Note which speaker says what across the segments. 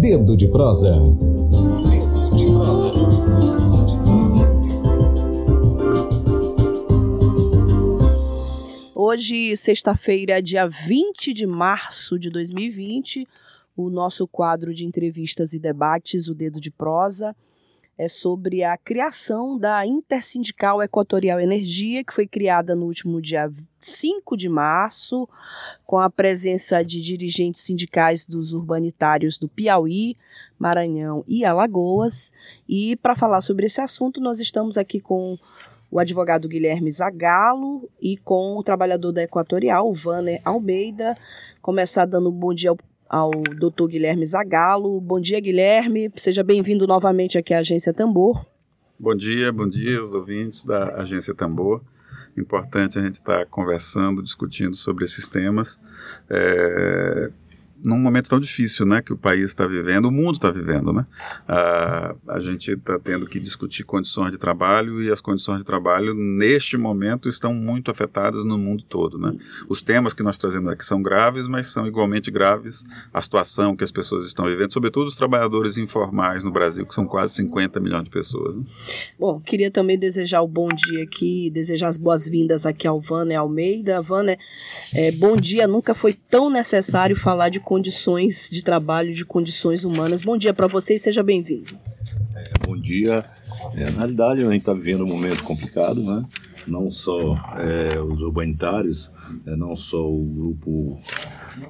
Speaker 1: Dedo de prosa. Dedo de prosa.
Speaker 2: Hoje, sexta-feira, dia 20 de março de 2020, o nosso quadro de entrevistas e debates, o Dedo de Prosa, é sobre a criação da Intersindical Equatorial Energia, que foi criada no último dia 5 de março, com a presença de dirigentes sindicais dos urbanitários do Piauí, Maranhão e Alagoas. E para falar sobre esse assunto, nós estamos aqui com o advogado Guilherme Zagalo e com o trabalhador da Equatorial, o Vanner Almeida. Começar dando um bom dia ao ao Dr. Guilherme Zagalo. Bom dia, Guilherme. Seja bem-vindo novamente aqui à Agência Tambor.
Speaker 3: Bom dia, bom dia aos ouvintes da Agência Tambor. Importante a gente estar tá conversando, discutindo sobre esses temas. É, num momento tão difícil, né, que o país está vivendo, o mundo está vivendo, né? Ah, a gente está tendo que discutir condições de trabalho e as condições de trabalho neste momento estão muito afetadas no mundo todo, né? Os temas que nós trazemos aqui são graves, mas são igualmente graves a situação que as pessoas estão vivendo, sobretudo os trabalhadores informais no Brasil, que são quase 50 milhões de pessoas. Né?
Speaker 2: Bom, queria também desejar o bom dia aqui, desejar as boas-vindas aqui ao Vânia Almeida. Vânia, é, bom dia, nunca foi tão necessário falar de condições de trabalho, de condições humanas. Bom dia para você e seja bem-vindo.
Speaker 4: É, bom dia. É, na realidade, a gente está vivendo um momento complicado, né? Não só é, os urbanitários, é, não só o grupo,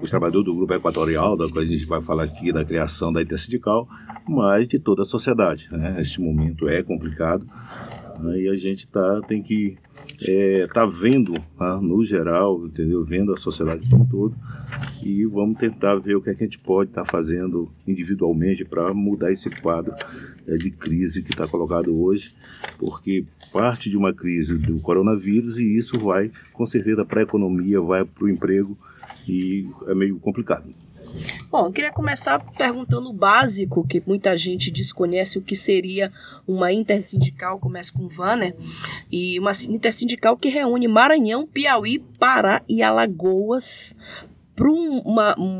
Speaker 4: os trabalhadores do grupo equatorial, da qual a gente vai falar aqui da criação da intersindical, mas de toda a sociedade. Né? Este momento é complicado né? e a gente tá, tem que é, tá vendo tá, no geral, entendeu? Vendo a sociedade como um todo e vamos tentar ver o que, é que a gente pode estar tá fazendo individualmente para mudar esse quadro é, de crise que está colocado hoje, porque parte de uma crise do coronavírus e isso vai com certeza para a economia, vai para o emprego e é meio complicado.
Speaker 2: Bom, eu queria começar perguntando o básico, que muita gente desconhece o que seria uma intersindical, começa com Vanner, e uma intersindical que reúne Maranhão, Piauí, Pará e Alagoas para um,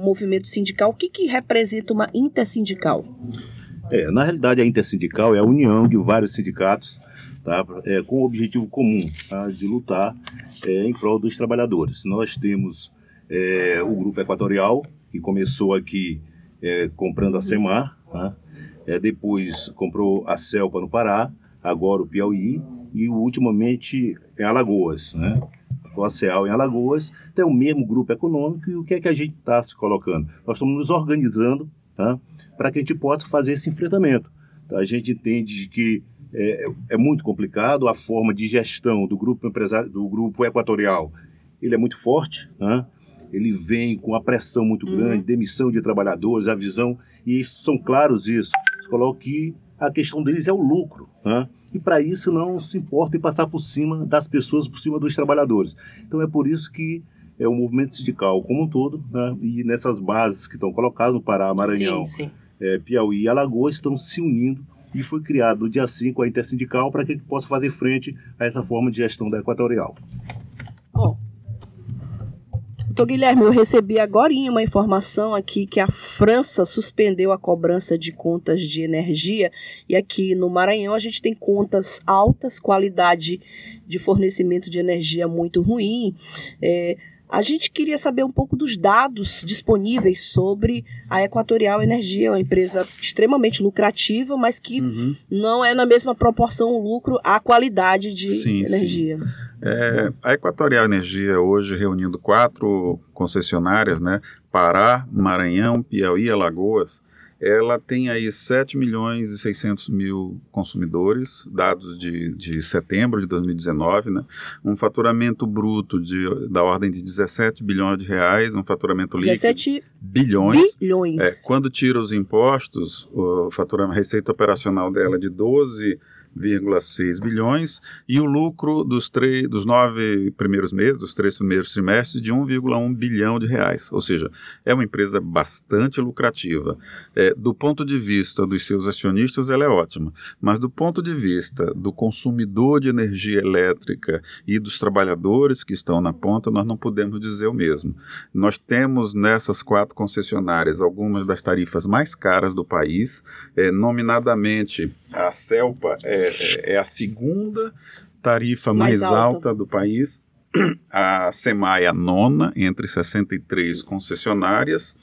Speaker 2: movimento sindical. O que, que representa uma intersindical?
Speaker 4: É, na realidade, a intersindical é a união de vários sindicatos tá, é, com o objetivo comum tá, de lutar é, em prol dos trabalhadores. Nós temos é, o Grupo Equatorial, que começou aqui é, comprando a Semar, tá? é, depois comprou a Selpa no Pará, agora o Piauí e ultimamente em Alagoas, né? A CEAL em Alagoas, tem o mesmo grupo econômico e o que é que a gente está se colocando? Nós estamos nos organizando tá? para que a gente possa fazer esse enfrentamento. A gente entende que é, é, muito complicado a forma de gestão do grupo empresário, do grupo equatorial. Ele é muito forte, né? Ele vem com a pressão muito uhum. grande, demissão de trabalhadores, a visão, e são claros isso. Você coloca que a questão deles é o lucro, né? e para isso não se importa em passar por cima das pessoas, por cima dos trabalhadores. Então é por isso que é o movimento sindical como um todo, né? e nessas bases que estão colocadas no Pará, Maranhão, sim, sim. É, Piauí e Alagoas estão se unindo e foi criado no dia 5 a Intersindical para que ele possa fazer frente a essa forma de gestão da Equatorial.
Speaker 2: Bom, Doutor Guilherme, eu recebi agora uma informação aqui que a França suspendeu a cobrança de contas de energia e aqui no Maranhão a gente tem contas altas, qualidade de fornecimento de energia muito ruim. É, a gente queria saber um pouco dos dados disponíveis sobre a Equatorial Energia, uma empresa extremamente lucrativa, mas que uhum. não é na mesma proporção o lucro à qualidade de sim, energia. Sim.
Speaker 3: É, a Equatorial Energia hoje reunindo quatro concessionárias, né, Pará, Maranhão, Piauí e Alagoas, ela tem aí 7 milhões e 600 mil consumidores, dados de, de setembro de 2019, né? um faturamento bruto de, da ordem de 17 bilhões de reais, um faturamento líquido
Speaker 2: 17
Speaker 3: bilhões.
Speaker 2: bilhões.
Speaker 3: É, quando tira os impostos, o faturamento, a receita operacional dela é de 12 1,6 bilhões e o lucro dos, três, dos nove primeiros meses, dos três primeiros trimestres, de 1,1 bilhão de reais. Ou seja, é uma empresa bastante lucrativa. É, do ponto de vista dos seus acionistas, ela é ótima, mas do ponto de vista do consumidor de energia elétrica e dos trabalhadores que estão na ponta, nós não podemos dizer o mesmo. Nós temos nessas quatro concessionárias algumas das tarifas mais caras do país, é, nominadamente a CELPA é, é, é a segunda tarifa mais, mais alta. alta do país, a SEMAI a nona, entre 63 concessionárias,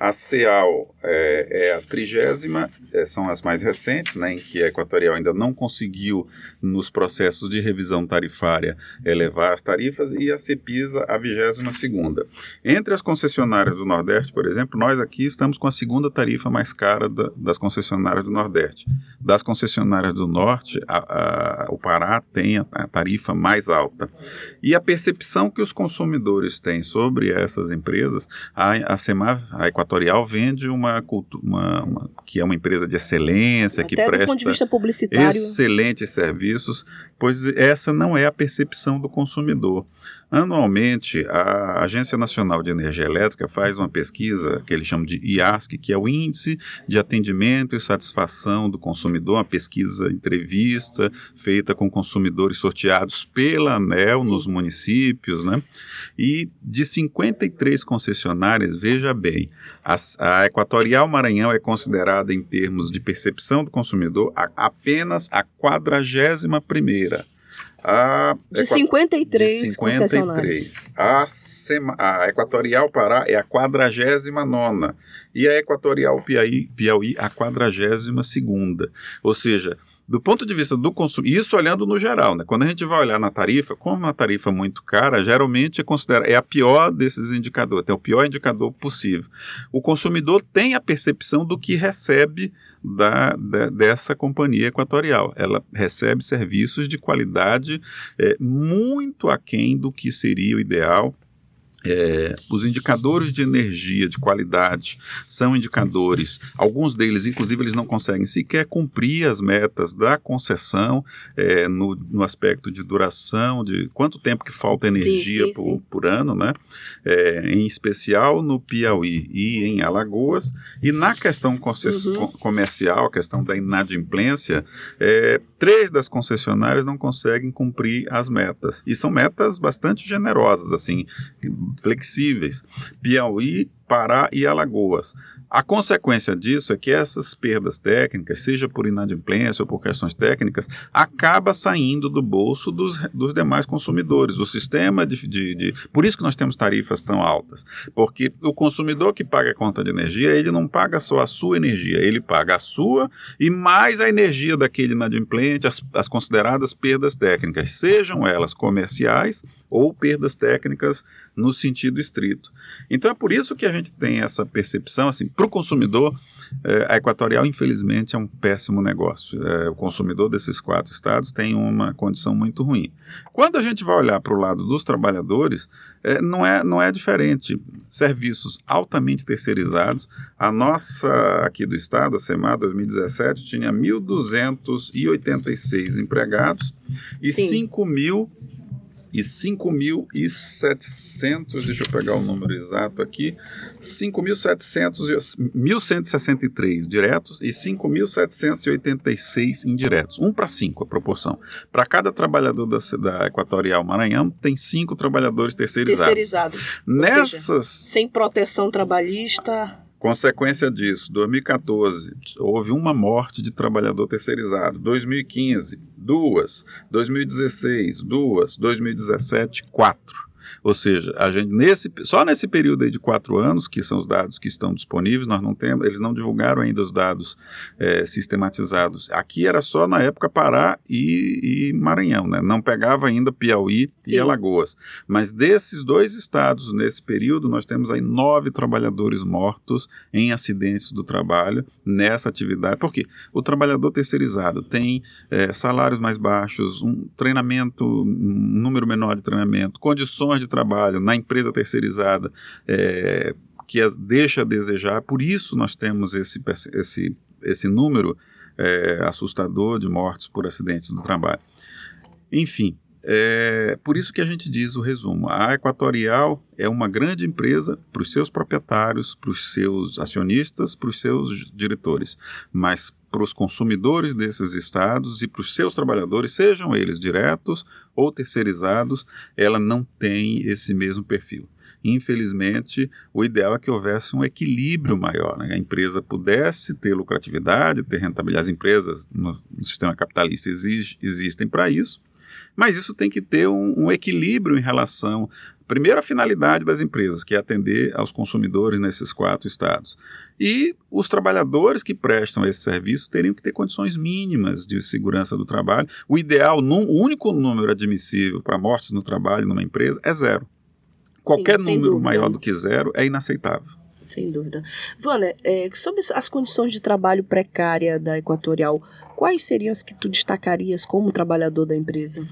Speaker 3: a CEAL é, é a trigésima, é, são as mais recentes, né, em que a Equatorial ainda não conseguiu, nos processos de revisão tarifária, elevar as tarifas, e a CEPISA a vigésima segunda. Entre as concessionárias do Nordeste, por exemplo, nós aqui estamos com a segunda tarifa mais cara da, das concessionárias do Nordeste. Das concessionárias do Norte, a, a, o Pará tem a, a tarifa mais alta. E a percepção que os consumidores têm sobre essas empresas, a, a CEMAV, a Equatorial Vende uma, uma, uma, que é uma empresa de excelência, Até que presta
Speaker 2: ponto de vista publicitário.
Speaker 3: excelentes serviços, pois essa não é a percepção do consumidor. Anualmente, a Agência Nacional de Energia Elétrica faz uma pesquisa que eles chamam de IASC, que é o Índice de Atendimento e Satisfação do Consumidor, uma pesquisa entrevista feita com consumidores sorteados pela ANEL Sim. nos municípios, né? E de 53 concessionárias, veja bem, a, a Equatorial Maranhão é considerada, em termos de percepção do consumidor, a, apenas a 41 primeira
Speaker 2: a de 53, de 53.
Speaker 3: A, Sema, a Equatorial Pará é a 49 e a Equatorial Piauí, Piauí a 42 Ou seja, do ponto de vista do consumo, isso olhando no geral, né? Quando a gente vai olhar na tarifa, como uma tarifa muito cara, geralmente é considera é a pior desses indicadores, é o pior indicador possível. O consumidor tem a percepção do que recebe da dessa companhia equatorial. Ela recebe serviços de qualidade é, muito aquém do que seria o ideal é, os indicadores de energia de qualidade são indicadores, alguns deles, inclusive, eles não conseguem sequer cumprir as metas da concessão é, no, no, aspecto de duração, de quanto tempo que falta energia sim, sim, por, sim. por, ano, né? É, em especial no Piauí e em Alagoas. E na questão uhum. comercial, a questão da inadimplência, é, três das concessionárias não conseguem cumprir as metas. E são metas bastante generosas, assim flexíveis, Piauí, Pará e Alagoas. A consequência disso é que essas perdas técnicas, seja por inadimplência ou por questões técnicas, acaba saindo do bolso dos, dos demais consumidores. O sistema de, de, de, Por isso que nós temos tarifas tão altas. Porque o consumidor que paga a conta de energia, ele não paga só a sua energia, ele paga a sua e mais a energia daquele inadimplente, as, as consideradas perdas técnicas, sejam elas comerciais ou perdas técnicas no sentido estrito. Então é por isso que a gente tem essa percepção, assim, para o consumidor, é, a Equatorial, infelizmente, é um péssimo negócio. É, o consumidor desses quatro estados tem uma condição muito ruim. Quando a gente vai olhar para o lado dos trabalhadores, é, não, é, não é diferente. Serviços altamente terceirizados. A nossa, aqui do estado, a SEMAR 2017, tinha 1.286 empregados e Sim. 5 mil e 5.700, deixa eu pegar o número exato aqui, 5.700, 1.163 diretos e 5.786 indiretos. 1 para 5 a proporção. Para cada trabalhador da, da Equatorial Maranhão, tem 5 trabalhadores terceirizados.
Speaker 2: Terceirizados.
Speaker 3: Nessas... Seja,
Speaker 2: sem proteção trabalhista...
Speaker 3: Consequência disso, 2014, houve uma morte de trabalhador terceirizado. 2015, duas. 2016, duas. 2017, quatro. Ou seja, a gente nesse, só nesse período aí de quatro anos, que são os dados que estão disponíveis, nós não temos, eles não divulgaram ainda os dados é, sistematizados. Aqui era só na época Pará e, e Maranhão, né? Não pegava ainda Piauí Sim. e Alagoas. Mas desses dois estados, nesse período, nós temos aí nove trabalhadores mortos em acidentes do trabalho nessa atividade. Por quê? O trabalhador terceirizado tem é, salários mais baixos, um treinamento, um número menor de treinamento, condições de trabalho na empresa terceirizada é, que deixa a desejar, por isso nós temos esse, esse, esse número é, assustador de mortes por acidentes do trabalho. Enfim, é por isso que a gente diz o resumo. A Equatorial é uma grande empresa para os seus proprietários, para os seus acionistas, para os seus diretores, mas para os consumidores desses estados e para os seus trabalhadores, sejam eles diretos ou terceirizados, ela não tem esse mesmo perfil. Infelizmente, o ideal é que houvesse um equilíbrio maior, né? a empresa pudesse ter lucratividade, ter rentabilidade. As empresas no, sistema capitalista exige, existem para isso, mas isso tem que ter um, um equilíbrio em relação primeiro a finalidade das empresas, que é atender aos consumidores nesses quatro estados. E os trabalhadores que prestam esse serviço teriam que ter condições mínimas de segurança do trabalho. O ideal, o único número admissível para mortes no trabalho numa empresa é zero. Qualquer Sim, número dúvida. maior do que zero é inaceitável.
Speaker 2: Sem dúvida. Vânia, é, sobre as condições de trabalho precária da Equatorial, quais seriam as que tu destacarias como trabalhador da empresa?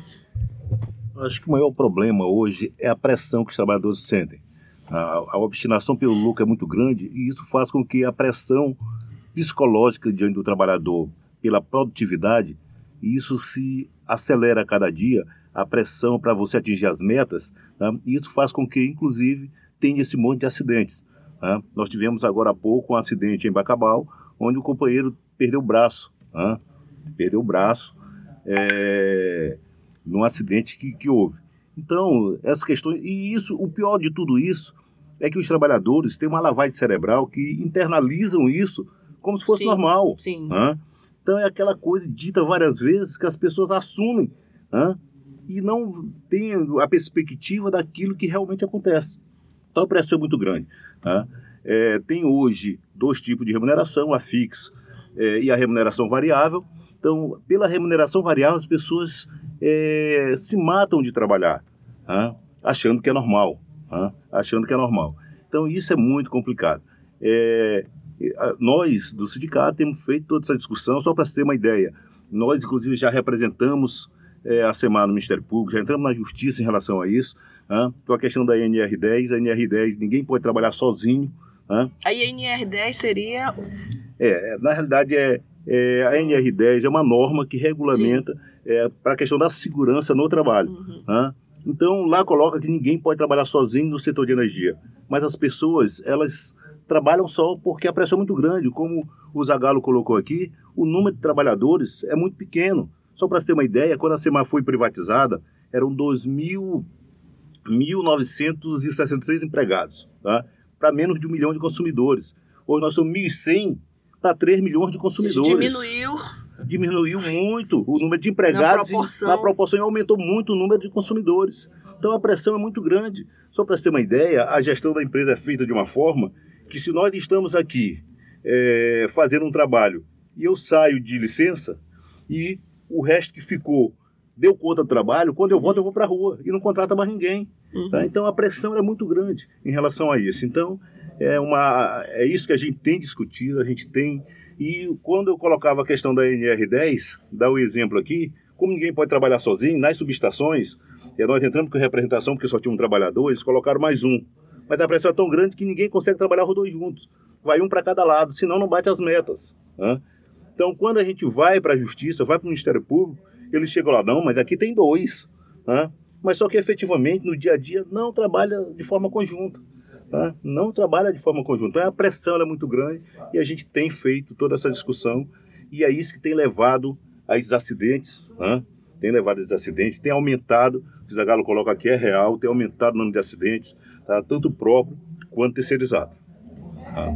Speaker 4: Acho que o maior problema hoje é a pressão que os trabalhadores sentem. A, a obstinação pelo lucro é muito grande e isso faz com que a pressão psicológica diante do trabalhador pela produtividade, isso se acelera a cada dia, a pressão para você atingir as metas, né? e isso faz com que, inclusive, tenha esse monte de acidentes. Né? Nós tivemos agora há pouco um acidente em Bacabal, onde o companheiro perdeu o braço, né? perdeu o braço, é, num acidente que, que houve. Então, essas questões. E isso, o pior de tudo isso é que os trabalhadores têm uma lavagem cerebral que internalizam isso como se fosse
Speaker 2: sim,
Speaker 4: normal.
Speaker 2: Sim.
Speaker 4: Né? Então é aquela coisa dita várias vezes que as pessoas assumem né? e não têm a perspectiva daquilo que realmente acontece. Então a pressão é muito grande. Né? É, tem hoje dois tipos de remuneração, a fixa é, e a remuneração variável. Então, pela remuneração variável, as pessoas é, se matam de trabalhar, achando que é normal, achando que é normal. Então isso é muito complicado. É, nós do sindicato temos feito toda essa discussão só para ter uma ideia. Nós inclusive já representamos é, a semana no Ministério Público, já entramos na Justiça em relação a isso. Então a questão da NR10, a NR10 ninguém pode trabalhar sozinho.
Speaker 2: A NR10 seria
Speaker 4: é, na realidade é, é, a NR10 é uma norma que regulamenta é, para a questão da segurança no trabalho. Uhum. Né? Então, lá coloca que ninguém pode trabalhar sozinho no setor de energia. Mas as pessoas, elas trabalham só porque a pressão é muito grande. Como o Zagalo colocou aqui, o número de trabalhadores é muito pequeno. Só para você ter uma ideia, quando a SEMAR foi privatizada, eram 2.966 empregados, tá? para menos de um milhão de consumidores. Hoje nós somos 1.100 para 3 milhões de consumidores.
Speaker 2: Diminuiu
Speaker 4: diminuiu muito o número de empregados
Speaker 2: na proporção.
Speaker 4: e na proporção aumentou muito o número de consumidores. Então a pressão é muito grande. Só para você ter uma ideia, a gestão da empresa é feita de uma forma que se nós estamos aqui é, fazendo um trabalho e eu saio de licença e o resto que ficou deu conta do trabalho, quando eu volto eu vou para a rua e não contrata mais ninguém. Uhum. Tá? Então a pressão é muito grande em relação a isso. Então é, uma, é isso que a gente tem discutido, a gente tem e quando eu colocava a questão da NR10, dá o um exemplo aqui, como ninguém pode trabalhar sozinho, nas subestações, e nós entramos com representação porque só tinha um trabalhador, eles colocaram mais um. Mas a pressão é tão grande que ninguém consegue trabalhar os dois juntos. Vai um para cada lado, senão não bate as metas. Né? Então, quando a gente vai para a justiça, vai para o Ministério Público, eles chegam lá, não, mas aqui tem dois. Né? Mas só que efetivamente, no dia a dia, não trabalha de forma conjunta tá? não trabalha de forma conjunta. Então, a pressão é muito grande e a gente tem feito toda essa discussão e é isso que tem levado a esses acidentes, né? tem levado a esses acidentes, tem aumentado, o Zagalo coloca aqui, é real, tem aumentado o número de acidentes, tá? tanto próprio quanto terceirizado. Tá?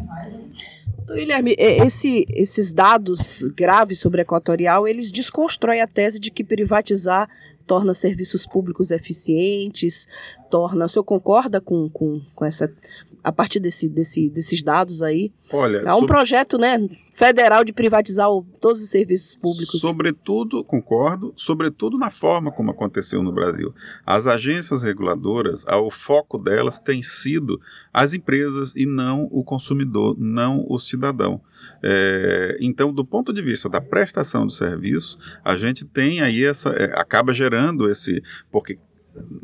Speaker 2: Então, Guilherme, esse, esses dados graves sobre a Equatorial, eles desconstroem a tese de que privatizar torna serviços públicos eficientes, torna. O senhor concorda com, com, com essa. A partir desse, desse, desses dados aí?
Speaker 3: Olha.
Speaker 2: Há um sobre... projeto né, federal de privatizar o, todos os serviços públicos.
Speaker 3: Sobretudo, concordo, sobretudo na forma como aconteceu no Brasil. As agências reguladoras, o foco delas tem sido as empresas e não o consumidor, não o cidadão. É, então, do ponto de vista da prestação do serviço, a gente tem aí essa. É, acaba gerando esse. Porque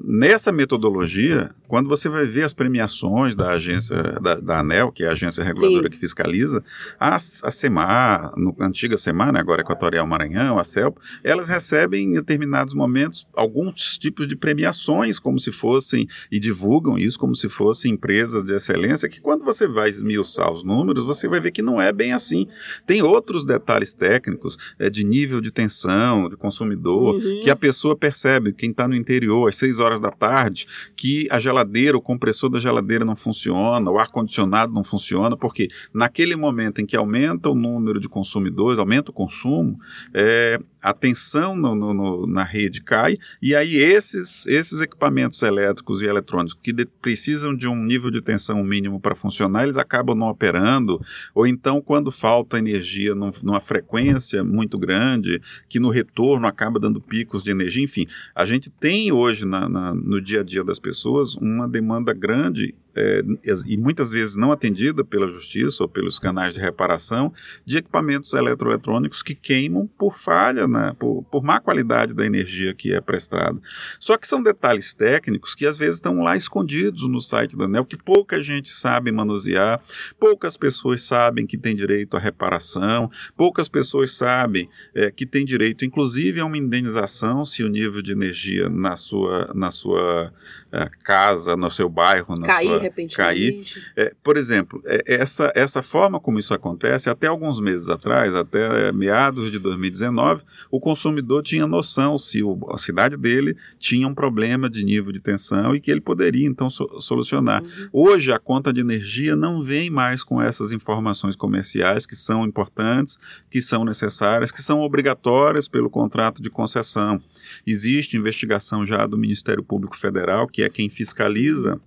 Speaker 3: nessa metodologia, quando você vai ver as premiações da agência, da, da ANEL, que é a agência reguladora
Speaker 2: Sim.
Speaker 3: que fiscaliza, a, a SEMAR, no, a antiga SEMAR, né, agora Equatorial Maranhão, a CELP, elas recebem em determinados momentos alguns tipos de premiações, como se fossem, e divulgam isso como se fossem empresas de excelência, que quando você vai esmiuçar os números, você vai ver que não é bem assim. Tem outros detalhes técnicos, é, de nível de tensão, de consumidor,
Speaker 2: Uhum.
Speaker 3: que a pessoa percebe, quem está no interior, às 6 horas da tarde, que a geladeira, o compressor da geladeira não funciona, o ar-condicionado não funciona, porque naquele momento em que aumenta o número de consumidores, aumenta o consumo, é, a tensão no- no- no- na rede cai, e aí esses, esses equipamentos elétricos e eletrônicos que de- precisam de um nível de tensão mínimo para funcionar, eles acabam não operando, ou então quando falta energia num- numa frequência muito grande, que no retorno acaba dando picos de energia, enfim. A gente tem hoje na- na- no dia a dia das pessoas uma demanda grande é, e muitas vezes não atendida pela justiça ou pelos canais de reparação de equipamentos eletroeletrônicos que queimam por falha, né, por, por má qualidade da energia que é prestada. Só que são detalhes técnicos que às vezes estão lá escondidos no site da ANEL, que pouca gente sabe manusear, poucas pessoas sabem que tem direito à reparação, poucas pessoas sabem é, que tem direito, inclusive, a uma indenização se o nível de energia na sua, na sua eh, casa, no seu bairro, na
Speaker 2: Cair
Speaker 3: sua,
Speaker 2: repentinamente.
Speaker 3: é, por exemplo, é, essa, essa forma como isso acontece, até alguns meses atrás, até meados de 2019, o consumidor tinha noção se o- a cidade dele tinha um problema de nível de tensão e que ele poderia então so- solucionar.
Speaker 2: Uhum.
Speaker 3: Hoje a conta de energia não vem mais com essas informações comerciais que são importantes, que são necessárias, que são obrigatórias pelo contrato de concessão. Existe investigação já do Ministério Público Federal, que é quem fiscaliza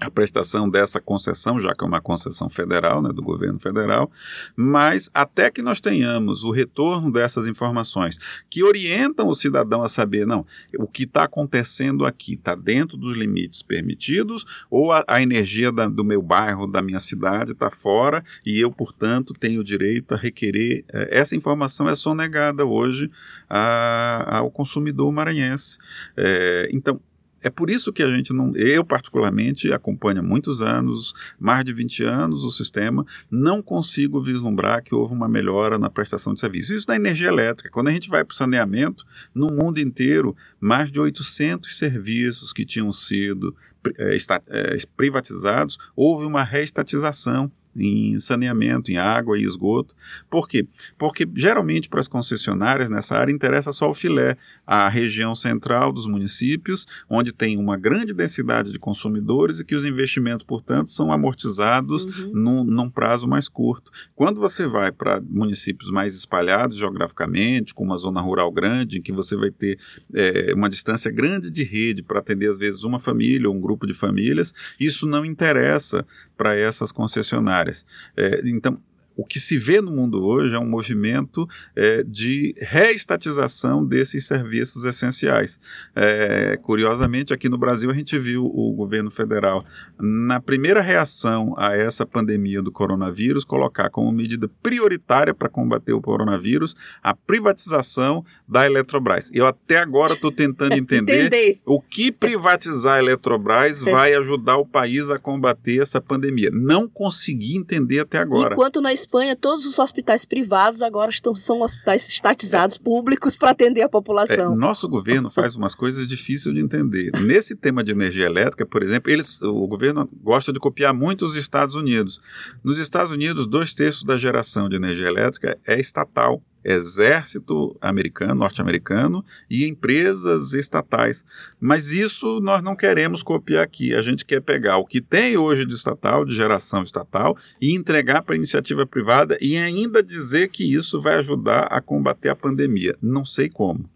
Speaker 3: a prestação dessa concessão, já que é uma concessão federal, né, do governo federal, mas até que nós tenhamos o retorno dessas informações que orientam o cidadão a saber, não, o que está acontecendo aqui está dentro dos limites permitidos ou a, a energia da- do meu bairro, da minha cidade está fora e eu, portanto, tenho direito a requerer. eh, essa informação é sonegada hoje a- ao consumidor maranhense. Eh, então, é por isso que a gente não. Eu, particularmente, acompanho há muitos anos, mais de 20 anos, o sistema, não consigo vislumbrar que houve uma melhora na prestação de serviço. Isso na energia elétrica. Quando a gente vai para o saneamento, no mundo inteiro, mais de 800 serviços que tinham sido eh, esta- eh, privatizados, houve uma reestatização em saneamento, em água e esgoto. Por quê? Porque geralmente para as concessionárias nessa área interessa só o filé, a região central dos municípios, onde tem uma grande densidade de consumidores e que os investimentos, portanto, são amortizados
Speaker 2: Uhum.
Speaker 3: num, num prazo mais curto. Quando você vai para municípios mais espalhados geograficamente, com uma zona rural grande, em que você vai ter eh, uma distância grande de rede para atender, às vezes, uma família ou um grupo de famílias, isso não interessa para essas concessionárias. Eh, então, o que se vê no mundo hoje é um movimento eh, de reestatização desses serviços essenciais. Eh, curiosamente, aqui no Brasil, a gente viu o governo federal, na primeira reação a essa pandemia do coronavírus, colocar como medida prioritária para combater o coronavírus a privatização da Eletrobras. Eu até agora estou tentando entender o que privatizar a Eletrobras
Speaker 2: É.
Speaker 3: vai ajudar o país a combater essa pandemia. Não consegui entender até agora.
Speaker 2: Enquanto na Espanha todos os hospitais privados agora estão, são hospitais estatizados públicos para atender a
Speaker 3: É,
Speaker 2: população.
Speaker 3: nosso governo faz umas coisas difíceis de entender. Nesse tema de energia elétrica, por exemplo, eles, o governo gosta de copiar muito os Estados Unidos. Nos Estados Unidos, dois terços da geração de energia elétrica é estatal. Exército americano, norte-americano e empresas estatais. Mas isso nós não queremos copiar aqui. A gente quer pegar o que tem hoje de estatal, de geração estatal, e entregar para a iniciativa privada e ainda dizer que isso vai ajudar a combater a pandemia. Não sei como.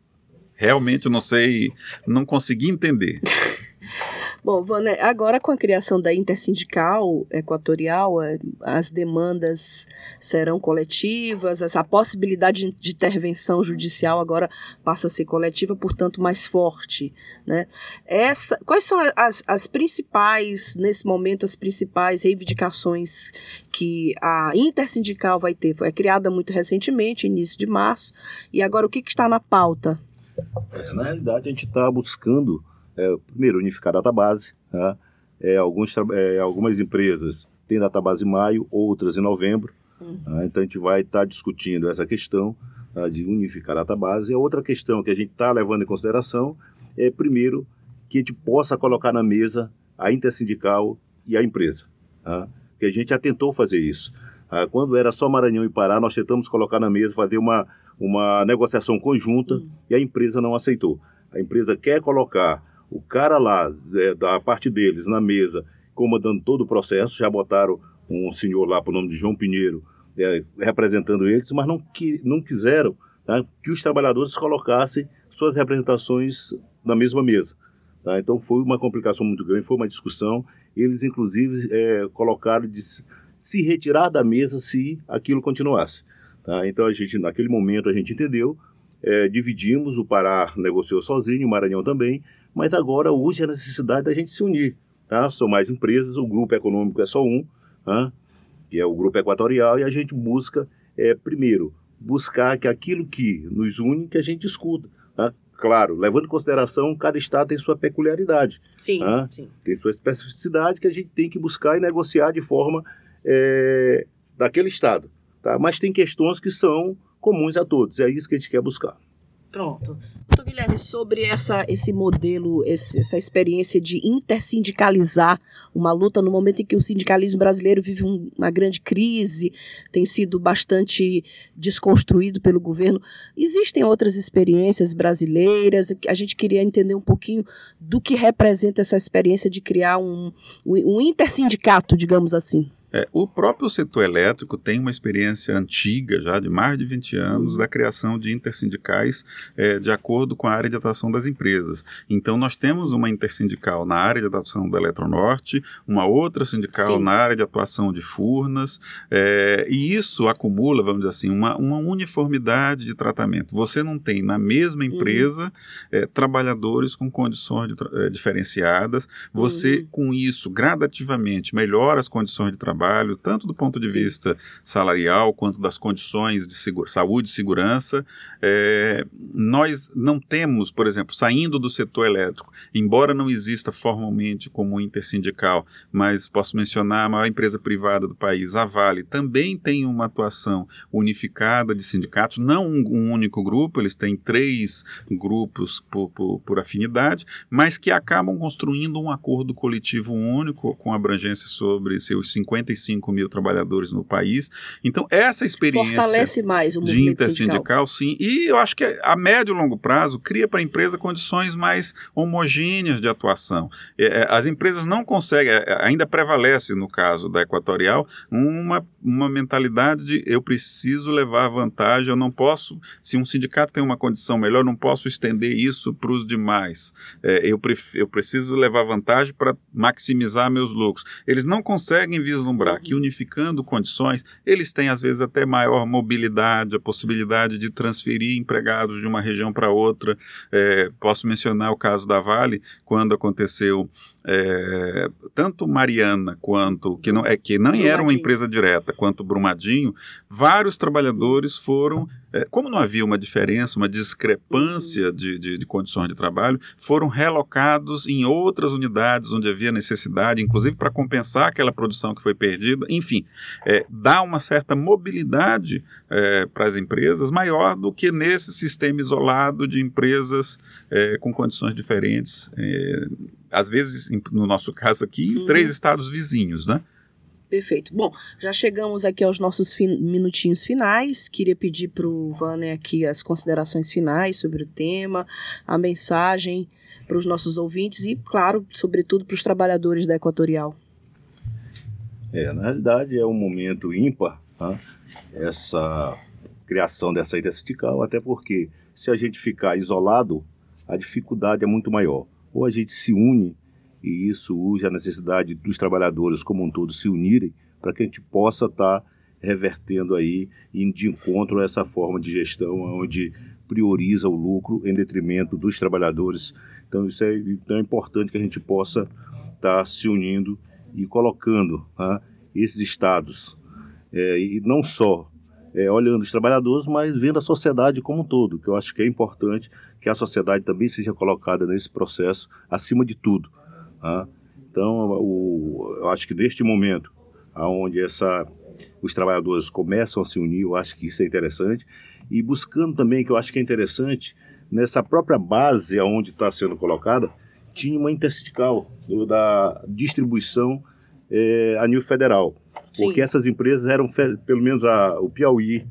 Speaker 3: Realmente não sei, não consegui entender.
Speaker 2: Bom, Vânia, agora com a criação da intersindical equatorial, eh, as demandas serão coletivas, essa possibilidade de intervenção judicial agora passa a ser coletiva, portanto mais forte, né? Essa, quais são as, as principais, nesse momento, as principais reivindicações que a intersindical vai ter? Foi criada muito recentemente, início de março, e agora o que, que está na pauta?
Speaker 4: É, na realidade, a gente está buscando é, primeiro, unificar a database. Tá? É, alguns, é, algumas empresas têm database em maio, outras em novembro. Uhum. Tá? Então, a gente vai estar tá discutindo essa questão tá? de unificar a database. E a outra questão que a gente está levando em consideração é, primeiro, que a gente possa colocar na mesa a intersindical e a empresa. Tá? Que a gente já tentou fazer isso. Quando era só Maranhão e Pará, nós tentamos colocar na mesa, fazer uma, uma negociação conjunta uhum. e a empresa não aceitou. A empresa quer colocar o cara lá, é, da parte deles, na mesa, comandando todo o processo, já botaram um senhor lá por nome de João Pinheiro, é, representando eles, mas não, que, não quiseram tá, que os trabalhadores colocassem suas representações na mesma mesa. Tá? Então foi uma complicação muito grande, foi uma discussão. Eles, inclusive, é, colocaram de se retirar da mesa se aquilo continuasse. Tá? Então a gente, naquele momento, a gente entendeu, é, dividimos, o Pará negociou sozinho, o Maranhão também, mas agora hoje a necessidade da gente se unir. Tá? São mais empresas, o grupo econômico é só um, tá? que é o grupo equatorial, e a gente busca, é, primeiro, buscar que aquilo que nos une, que a gente escuta. Tá? Claro, levando em consideração, cada estado tem sua peculiaridade.
Speaker 2: Sim,
Speaker 4: tá?
Speaker 2: sim.
Speaker 4: Tem sua especificidade que a gente tem que buscar e negociar de forma é, daquele estado. Tá? Mas tem questões que são comuns a todos, é isso que a gente quer buscar.
Speaker 2: Pronto. Doutor Guilherme, sobre essa, esse modelo, esse, essa experiência de intersindicalizar uma luta no momento em que o sindicalismo brasileiro vive um, uma grande crise, tem sido bastante desconstruído pelo governo, existem outras experiências brasileiras? A gente queria entender um pouquinho do que representa essa experiência de criar um, um intersindicato, digamos assim.
Speaker 3: É, o próprio setor elétrico tem uma experiência antiga, já de mais de 20 anos, da criação de intersindicais é, de acordo com a área de atuação das empresas. Então, nós temos uma intersindical na área de atuação da Eletronorte, uma outra sindical Sim. na área de atuação de Furnas, é, e isso acumula, vamos dizer assim, uma, uma, uniformidade de tratamento. Você não tem na mesma uhum. empresa uhum. trabalhadores com condições de, é, diferenciadas, você, uhum. com isso, gradativamente melhora as condições de trabalho trabalho, tanto do ponto de Sim. vista salarial quanto das condições de saúde e segurança. É, nós não temos, por exemplo, saindo do setor elétrico, embora não exista formalmente como intersindical, mas posso mencionar a maior empresa privada do país, a Vale, também tem uma atuação unificada de sindicatos, não um, um único grupo, eles têm três grupos por, por, por afinidade, mas que acabam construindo um acordo coletivo único com abrangência sobre seus 50 55 mil trabalhadores no país. Então, essa experiência
Speaker 2: Fortalece mais o
Speaker 3: de intersindical, sim. E eu acho que a médio e longo prazo cria para a empresa condições mais homogêneas de atuação. É, é, as empresas não conseguem, é, ainda prevalece no caso da Equatorial, uma, uma mentalidade de eu preciso levar vantagem, eu não posso, se um sindicato tem uma condição melhor, não posso estender isso para os demais. Eu, eu preciso levar vantagem para maximizar meus lucros. Eles não conseguem vislumbrar vislumbrar que unificando condições, eles têm às vezes até maior mobilidade, a possibilidade de transferir empregados de uma região para outra. É, posso mencionar o caso da Vale, quando aconteceu é, tanto Mariana quanto que não é que não era uma empresa direta quanto Brumadinho, vários trabalhadores foram é, como não havia uma diferença, uma discrepância de, de, de, condições de trabalho, foram relocados em outras unidades onde havia necessidade, inclusive para compensar aquela produção que foi perdida. Enfim, é, dá uma certa mobilidade é, para as empresas maior do que nesse sistema isolado de empresas é, com condições diferentes. É, às vezes, no nosso caso aqui, em uhum. três estados vizinhos, né?
Speaker 2: Perfeito. Bom, já chegamos aqui aos nossos fin minutinhos finais. Queria pedir para o Vanner aqui as considerações finais sobre o tema, a mensagem para os nossos ouvintes e, claro, sobretudo para os trabalhadores da Equatorial.
Speaker 4: É, na realidade é um momento ímpar tá? essa criação dessa intersindical, até porque se a gente ficar isolado, a dificuldade é muito maior. Ou a gente se une e isso urge a necessidade dos trabalhadores como um todo se unirem para que a gente possa estar tá revertendo aí indo de encontro a essa forma de gestão onde prioriza o lucro em detrimento dos trabalhadores. Então isso é, então é importante que a gente possa estar tá se unindo e colocando tá, esses estados é, e não só é, olhando os trabalhadores, mas vendo a sociedade como um todo, que eu acho que é importante que a sociedade também seja colocada nesse processo acima de tudo. Tá? Então, o, eu acho que neste momento, onde essa, os trabalhadores começam a se unir, eu acho que isso é interessante, e buscando também, que eu acho que é interessante, nessa própria base onde está sendo colocada, tinha uma intersindical da distribuição é, a nível federal.
Speaker 2: Sim.
Speaker 4: Porque essas empresas eram, pelo menos a, o Piauí,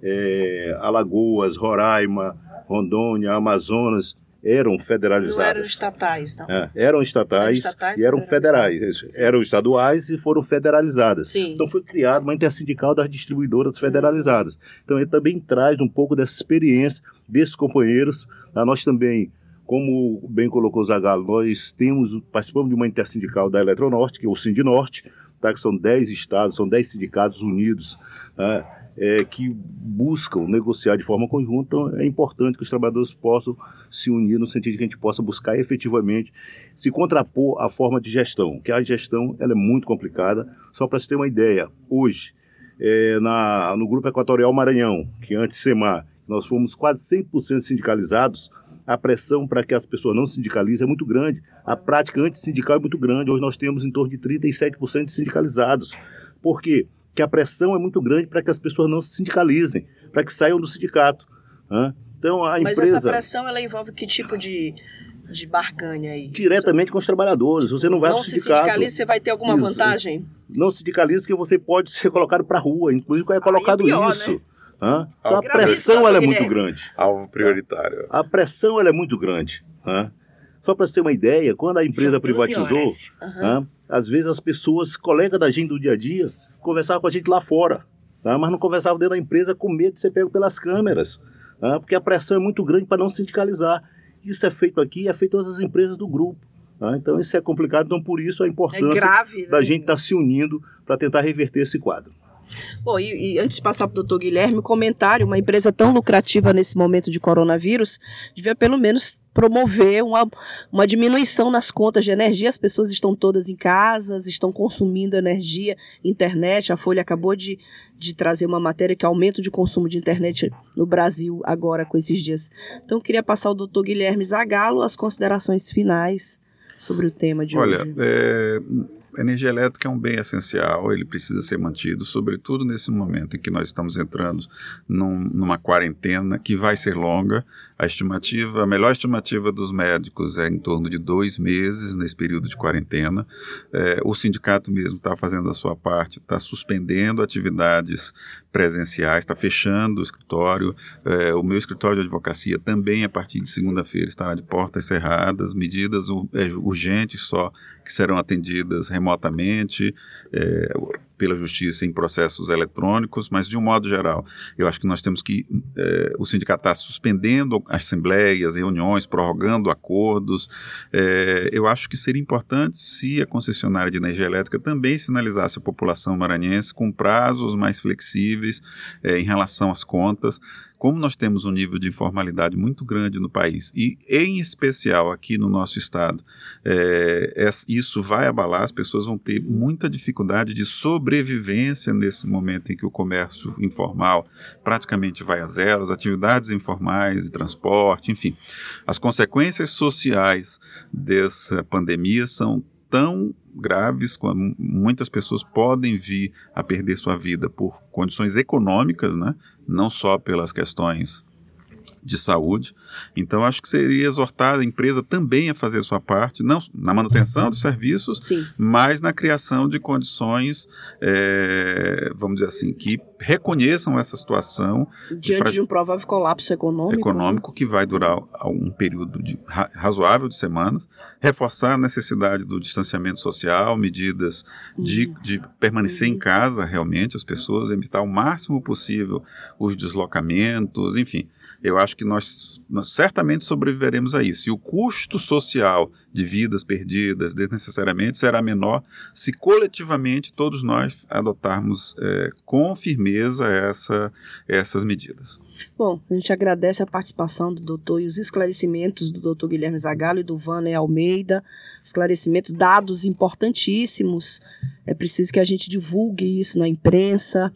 Speaker 4: é, Alagoas, Roraima, Rondônia, Amazonas, eram federalizadas. Não
Speaker 2: eram estatais, não.
Speaker 4: É, eram estatais, eram estatais e eram federais. Eram estaduais e foram federalizadas.
Speaker 2: Sim.
Speaker 4: Então foi criada uma intersindical das distribuidoras federalizadas. Então ele também traz um pouco dessa experiência desses companheiros. Ah, nós também, como bem colocou Zagallo, nós temos, participamos de uma intersindical da Eletronorte, que é o Sindinorte, tá, que são 10 estados, são 10 sindicatos unidos. Né? é, que buscam negociar de forma conjunta, então é importante que os trabalhadores possam se unir no sentido de que a gente possa buscar efetivamente se contrapor à forma de gestão, que a gestão ela é muito complicada. Só para se ter uma ideia, hoje, é, na, no Grupo Equatorial Maranhão, que antes SEMAR, nós fomos quase 100% sindicalizados, a pressão para que as pessoas não sindicalizem é muito grande. A prática antissindical é muito grande. Hoje nós temos em torno de 37% de sindicalizados. Por quê? que a pressão é muito grande para que as pessoas não se sindicalizem, para que saiam do sindicato. Né? Então a
Speaker 2: Mas
Speaker 4: empresa.
Speaker 2: Mas essa pressão ela envolve que tipo de, de barganha aí?
Speaker 4: Diretamente com os trabalhadores. Você não vai
Speaker 2: não
Speaker 4: para o sindicato.
Speaker 2: Não se sindicaliza, você vai ter alguma
Speaker 4: Isso.
Speaker 2: vantagem?
Speaker 4: Não sindicaliza que você pode ser colocado para a rua. Inclusive, é colocado
Speaker 2: é pior,
Speaker 4: isso.
Speaker 2: Né?
Speaker 4: Hã? Então a pressão ela é muito grande.
Speaker 3: Alvo prioritário.
Speaker 4: A pressão ela é muito grande. Hã? Só para você ter uma ideia, quando a empresa
Speaker 5: São 12
Speaker 4: privatizou. Hã? às vezes as pessoas, colegas da gente do dia a dia, conversavam com a gente lá fora, tá? mas não conversavam dentro da empresa com medo de ser pego pelas câmeras, tá? porque a pressão é muito grande para não sindicalizar. Isso é feito aqui, é feito em todas as empresas do grupo. tá? Então isso é complicado, então por isso a
Speaker 2: É
Speaker 4: importância
Speaker 2: grave.
Speaker 4: da
Speaker 2: né?
Speaker 4: gente estar se unindo para tentar reverter esse quadro.
Speaker 2: Bom, e, e antes de passar para o doutor Guilherme, comentário: uma empresa tão lucrativa nesse momento de coronavírus devia pelo menos promover uma, uma diminuição nas contas de energia. As pessoas estão todas em casas, estão consumindo energia, internet. A Folha acabou de, de trazer uma matéria que é aumento de consumo de internet no Brasil agora com esses dias. Então, eu queria passar ao doutor Guilherme Zagalo as considerações finais sobre o tema de
Speaker 3: Olha,
Speaker 2: hoje.
Speaker 3: é, a energia elétrica é um bem essencial, ele precisa ser mantido, sobretudo nesse momento em que nós estamos entrando num- numa quarentena que vai ser longa. A estimativa, a melhor estimativa dos médicos é em torno de dois meses nesse período de quarentena. É, o sindicato mesmo está fazendo a sua parte, está suspendendo atividades presenciais, está fechando o escritório. É, o meu escritório de advocacia também, a partir de segunda-feira, estará de portas cerradas, medidas é, urgentes só que serão atendidas remotamente é, pela justiça em processos eletrônicos, mas de um modo geral, eu acho que nós temos que é, o sindicato está suspendendo assembleias, reuniões, prorrogando acordos. É, eu acho que seria importante se a concessionária de energia elétrica também sinalizasse a população maranhense com prazos mais flexíveis é, em relação às contas. Como nós temos um nível de informalidade muito grande no país, e em especial aqui no nosso estado, é, es- isso vai abalar, as pessoas vão ter muita dificuldade de sobrevivência nesse momento em que o comércio informal praticamente vai a zero, as atividades informais de transporte, enfim. As consequências sociais dessa pandemia são tão graves, muitas pessoas podem vir a perder sua vida por condições econômicas, né? não só pelas questões de saúde. Então, acho que seria exortar a empresa também a fazer sua parte, não na manutenção dos serviços,
Speaker 2: Sim.
Speaker 3: mas na criação de condições, eh, vamos dizer assim, que reconheçam essa situação
Speaker 2: Diante
Speaker 3: faz-
Speaker 2: de um provável colapso econômico. né?
Speaker 3: econômico que vai durar um período de, ra- razoável de semanas, reforçar a necessidade do distanciamento social, medidas de,
Speaker 2: Uhum.
Speaker 3: de permanecer
Speaker 2: Uhum.
Speaker 3: em casa realmente, as pessoas, evitar o máximo possível os deslocamentos, enfim. Eu acho que nós, nós certamente sobreviveremos a isso. E o custo social de vidas perdidas desnecessariamente será menor se coletivamente todos nós adotarmos eh, com firmeza essa, essas medidas.
Speaker 2: Bom, a gente agradece a participação do doutor e os esclarecimentos do doutor Guilherme Zagallo e do Vaner Almeida, esclarecimentos, dados importantíssimos. É preciso que a gente divulgue isso na imprensa.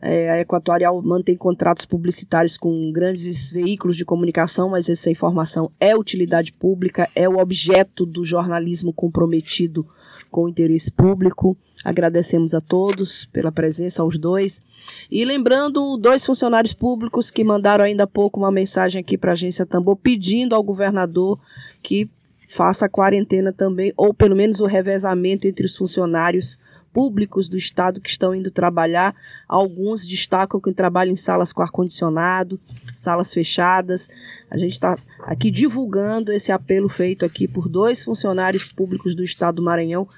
Speaker 2: É, a Equatorial mantém contratos publicitários com grandes veículos de comunicação, mas essa informação é utilidade pública, é o objeto do jornalismo comprometido com interesse público. Agradecemos a todos pela presença, aos dois. E lembrando, dois funcionários públicos que mandaram ainda há pouco uma mensagem aqui para a agência Tambor pedindo ao governador que faça a quarentena também, ou pelo menos o revezamento entre os funcionários públicos do estado que estão indo trabalhar. Alguns destacam que trabalham em salas com ar-condicionado, salas fechadas. A gente está aqui divulgando esse apelo feito aqui por dois funcionários públicos do estado do Maranhão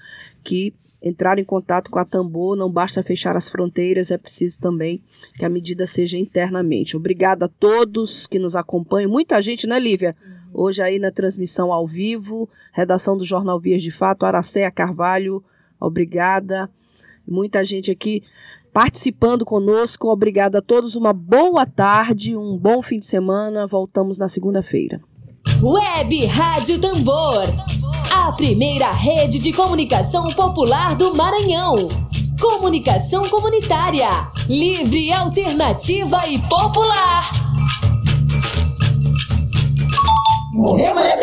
Speaker 2: que entraram em contato com a Tambor. Não basta fechar as fronteiras, é preciso também que a medida seja internamente. Obrigada a todos que nos acompanham. Muita gente, né, Lívia? Hoje aí na transmissão ao vivo, redação do Jornal Vias de Fato, Aracéia Carvalho, obrigada. Muita gente aqui participando conosco. Obrigada a todos. Uma boa tarde, um bom fim de semana. Voltamos na segunda-feira.
Speaker 5: Web Rádio Tambor. A primeira rede de comunicação popular do Maranhão. Comunicação comunitária. Livre, alternativa e popular.
Speaker 6: Morreu, Maria